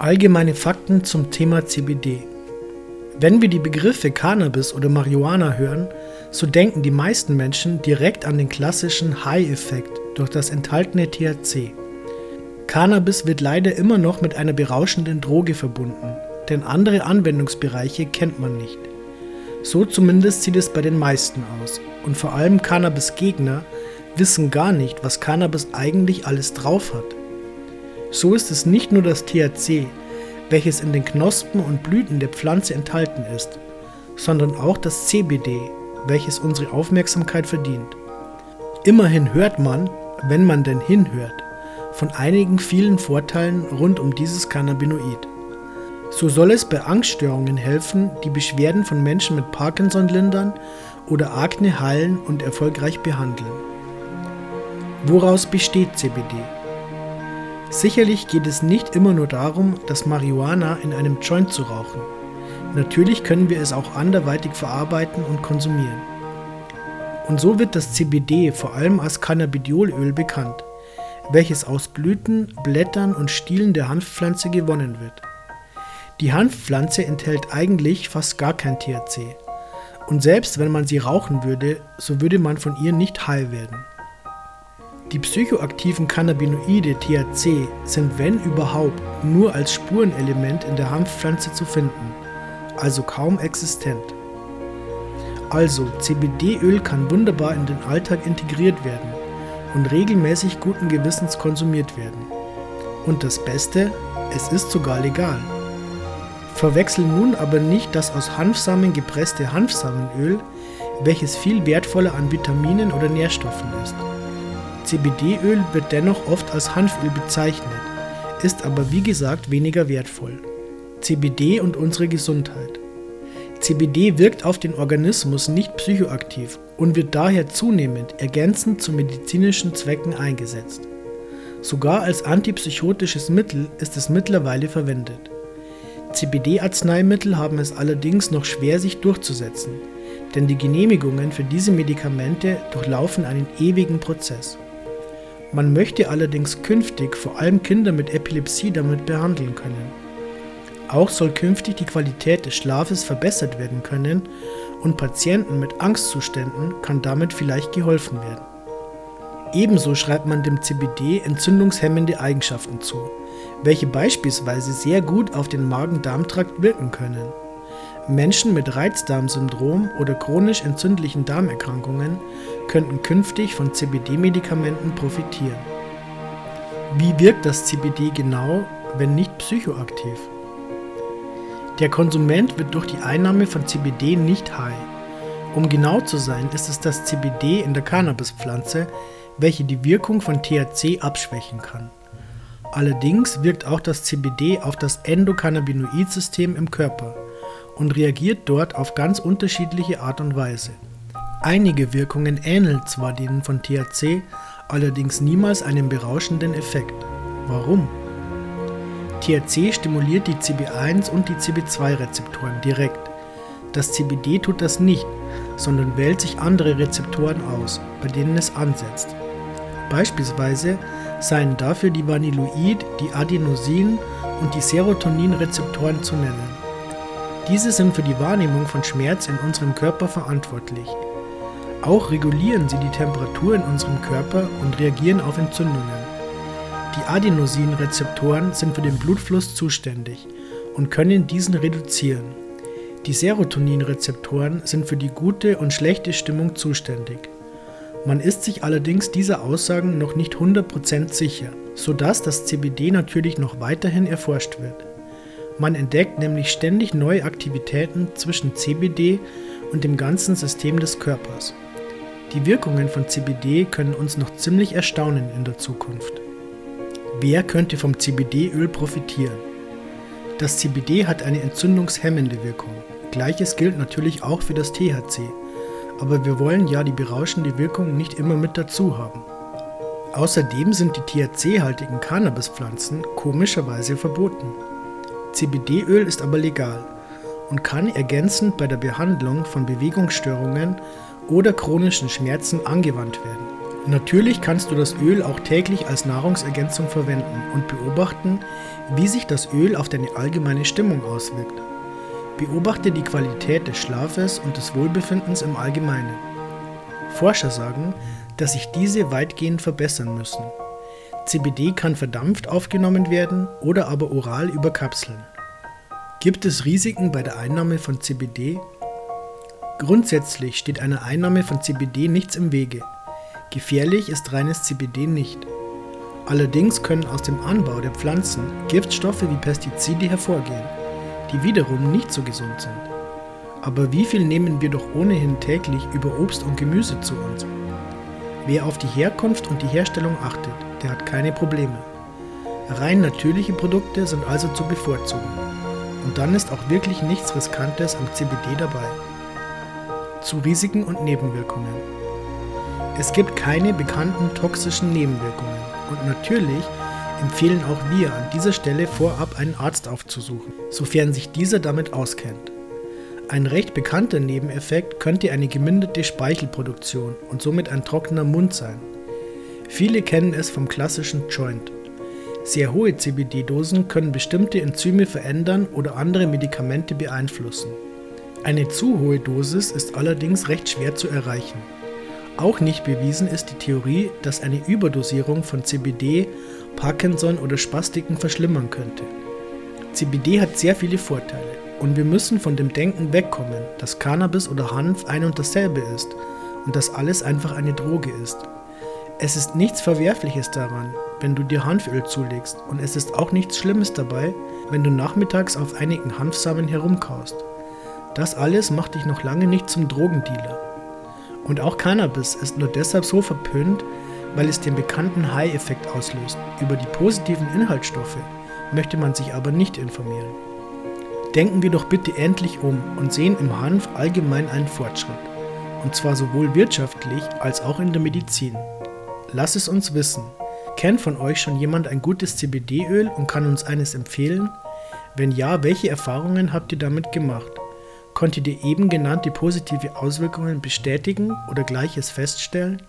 Allgemeine Fakten zum Thema CBD. Wenn wir die Begriffe Cannabis oder Marihuana hören, so denken die meisten Menschen direkt an den klassischen High-Effekt durch das enthaltene THC. Cannabis wird leider immer noch mit einer berauschenden Droge verbunden, denn andere Anwendungsbereiche kennt man nicht. So zumindest sieht es bei den meisten aus und vor allem Cannabis-Gegner wissen gar nicht, was Cannabis eigentlich alles drauf hat. So ist es nicht nur das THC, welches in den Knospen und Blüten der Pflanze enthalten ist, sondern auch das CBD, welches unsere Aufmerksamkeit verdient. Immerhin hört man, wenn man denn hinhört, von einigen vielen Vorteilen rund um dieses Cannabinoid. So soll es bei Angststörungen helfen, die Beschwerden von Menschen mit Parkinson lindern oder Akne heilen und erfolgreich behandeln. Woraus besteht CBD? Sicherlich geht es nicht immer nur darum, das Marihuana in einem Joint zu rauchen. Natürlich können wir es auch anderweitig verarbeiten und konsumieren. Und so wird das CBD vor allem als Cannabidiolöl bekannt, welches aus Blüten, Blättern und Stielen der Hanfpflanze gewonnen wird. Die Hanfpflanze enthält eigentlich fast gar kein THC. Und selbst wenn man sie rauchen würde, so würde man von ihr nicht high werden. Die psychoaktiven Cannabinoide THC sind wenn überhaupt nur als Spurenelement in der Hanfpflanze zu finden, also kaum existent. Also CBD-Öl kann wunderbar in den Alltag integriert werden und regelmäßig guten Gewissens konsumiert werden. Und das Beste, es ist sogar legal. Verwechseln nun aber nicht das aus Hanfsamen gepresste Hanfsamenöl, welches viel wertvoller an Vitaminen oder Nährstoffen ist. CBD-Öl wird dennoch oft als Hanföl bezeichnet, ist aber wie gesagt weniger wertvoll. CBD und unsere Gesundheit. CBD wirkt auf den Organismus nicht psychoaktiv und wird daher zunehmend ergänzend zu medizinischen Zwecken eingesetzt. Sogar als antipsychotisches Mittel ist es mittlerweile verwendet. CBD-Arzneimittel haben es allerdings noch schwer sich durchzusetzen, denn die Genehmigungen für diese Medikamente durchlaufen einen ewigen Prozess. Man möchte allerdings künftig vor allem Kinder mit Epilepsie damit behandeln können. Auch soll künftig die Qualität des Schlafes verbessert werden können und Patienten mit Angstzuständen kann damit vielleicht geholfen werden. Ebenso schreibt man dem CBD entzündungshemmende Eigenschaften zu, welche beispielsweise sehr gut auf den Magen-Darm-Trakt wirken können. Menschen mit Reizdarmsyndrom oder chronisch entzündlichen Darmerkrankungen könnten künftig von CBD-Medikamenten profitieren. Wie wirkt das CBD genau, wenn nicht psychoaktiv? Der Konsument wird durch die Einnahme von CBD nicht high. Um genau zu sein, ist es das CBD in der Cannabispflanze, welche die Wirkung von THC abschwächen kann. Allerdings wirkt auch das CBD auf das Endokannabinoid-System im Körper und reagiert dort auf ganz unterschiedliche Art und Weise. Einige Wirkungen ähneln zwar denen von THC, allerdings niemals einem berauschenden Effekt. Warum? THC stimuliert die CB1 und die CB2-Rezeptoren direkt. Das CBD tut das nicht, sondern wählt sich andere Rezeptoren aus, bei denen es ansetzt. Beispielsweise seien dafür die Vanilloid, die Adenosin und die Serotonin-Rezeptoren zu nennen. Diese sind für die Wahrnehmung von Schmerz in unserem Körper verantwortlich. Auch regulieren sie die Temperatur in unserem Körper und reagieren auf Entzündungen. Die Adenosin-Rezeptoren sind für den Blutfluss zuständig und können diesen reduzieren. Die Serotonin-Rezeptoren sind für die gute und schlechte Stimmung zuständig. Man ist sich allerdings dieser Aussagen noch nicht 100% sicher, sodass das CBD natürlich noch weiterhin erforscht wird. Man entdeckt nämlich ständig neue Aktivitäten zwischen CBD und dem ganzen System des Körpers. Die Wirkungen von CBD können uns noch ziemlich erstaunen in der Zukunft. Wer könnte vom CBD-Öl profitieren? Das CBD hat eine entzündungshemmende Wirkung. Gleiches gilt natürlich auch für das THC, aber wir wollen ja die berauschende Wirkung nicht immer mit dazu haben. Außerdem sind die THC-haltigen Cannabispflanzen komischerweise verboten. CBD-Öl ist aber legal und kann ergänzend bei der Behandlung von Bewegungsstörungen oder chronischen Schmerzen angewandt werden. Natürlich kannst du das Öl auch täglich als Nahrungsergänzung verwenden und beobachten, wie sich das Öl auf deine allgemeine Stimmung auswirkt. Beobachte die Qualität des Schlafes und des Wohlbefindens im Allgemeinen. Forscher sagen, dass sich diese weitgehend verbessern müssen. CBD kann verdampft aufgenommen werden oder aber oral über Kapseln. Gibt es Risiken bei der Einnahme von CBD? Grundsätzlich steht einer Einnahme von CBD nichts im Wege. Gefährlich ist reines CBD nicht. Allerdings können aus dem Anbau der Pflanzen Giftstoffe wie Pestizide hervorgehen, die wiederum nicht so gesund sind. Aber wie viel nehmen wir doch ohnehin täglich über Obst und Gemüse zu uns? Wer auf die Herkunft und die Herstellung achtet, der hat keine Probleme. Rein natürliche Produkte sind also zu bevorzugen. Und dann ist auch wirklich nichts Riskantes am CBD dabei. Zu Risiken und Nebenwirkungen. Es gibt keine bekannten toxischen Nebenwirkungen und natürlich empfehlen auch wir an dieser Stelle vorab einen Arzt aufzusuchen, sofern sich dieser damit auskennt. Ein recht bekannter Nebeneffekt könnte eine geminderte Speichelproduktion und somit ein trockener Mund sein. Viele kennen es vom klassischen Joint. Sehr hohe CBD-Dosen können bestimmte Enzyme verändern oder andere Medikamente beeinflussen. Eine zu hohe Dosis ist allerdings recht schwer zu erreichen. Auch nicht bewiesen ist die Theorie, dass eine Überdosierung von CBD Parkinson oder Spastiken verschlimmern könnte. CBD hat sehr viele Vorteile. Und wir müssen von dem Denken wegkommen, dass Cannabis oder Hanf ein und dasselbe ist und dass alles einfach eine Droge ist. Es ist nichts Verwerfliches daran, wenn du dir Hanföl zulegst und es ist auch nichts Schlimmes dabei, wenn du nachmittags auf einigen Hanfsamen herumkaust. Das alles macht dich noch lange nicht zum Drogendealer. Und auch Cannabis ist nur deshalb so verpönt, weil es den bekannten High-Effekt auslöst. Über die positiven Inhaltsstoffe möchte man sich aber nicht informieren. Denken wir doch bitte endlich um und sehen im Hanf allgemein einen Fortschritt. Und zwar sowohl wirtschaftlich als auch in der Medizin. Lass es uns wissen. Kennt von euch schon jemand ein gutes CBD-Öl und kann uns eines empfehlen? Wenn ja, welche Erfahrungen habt ihr damit gemacht? Konntet ihr eben genannte positive Auswirkungen bestätigen oder gleiches feststellen?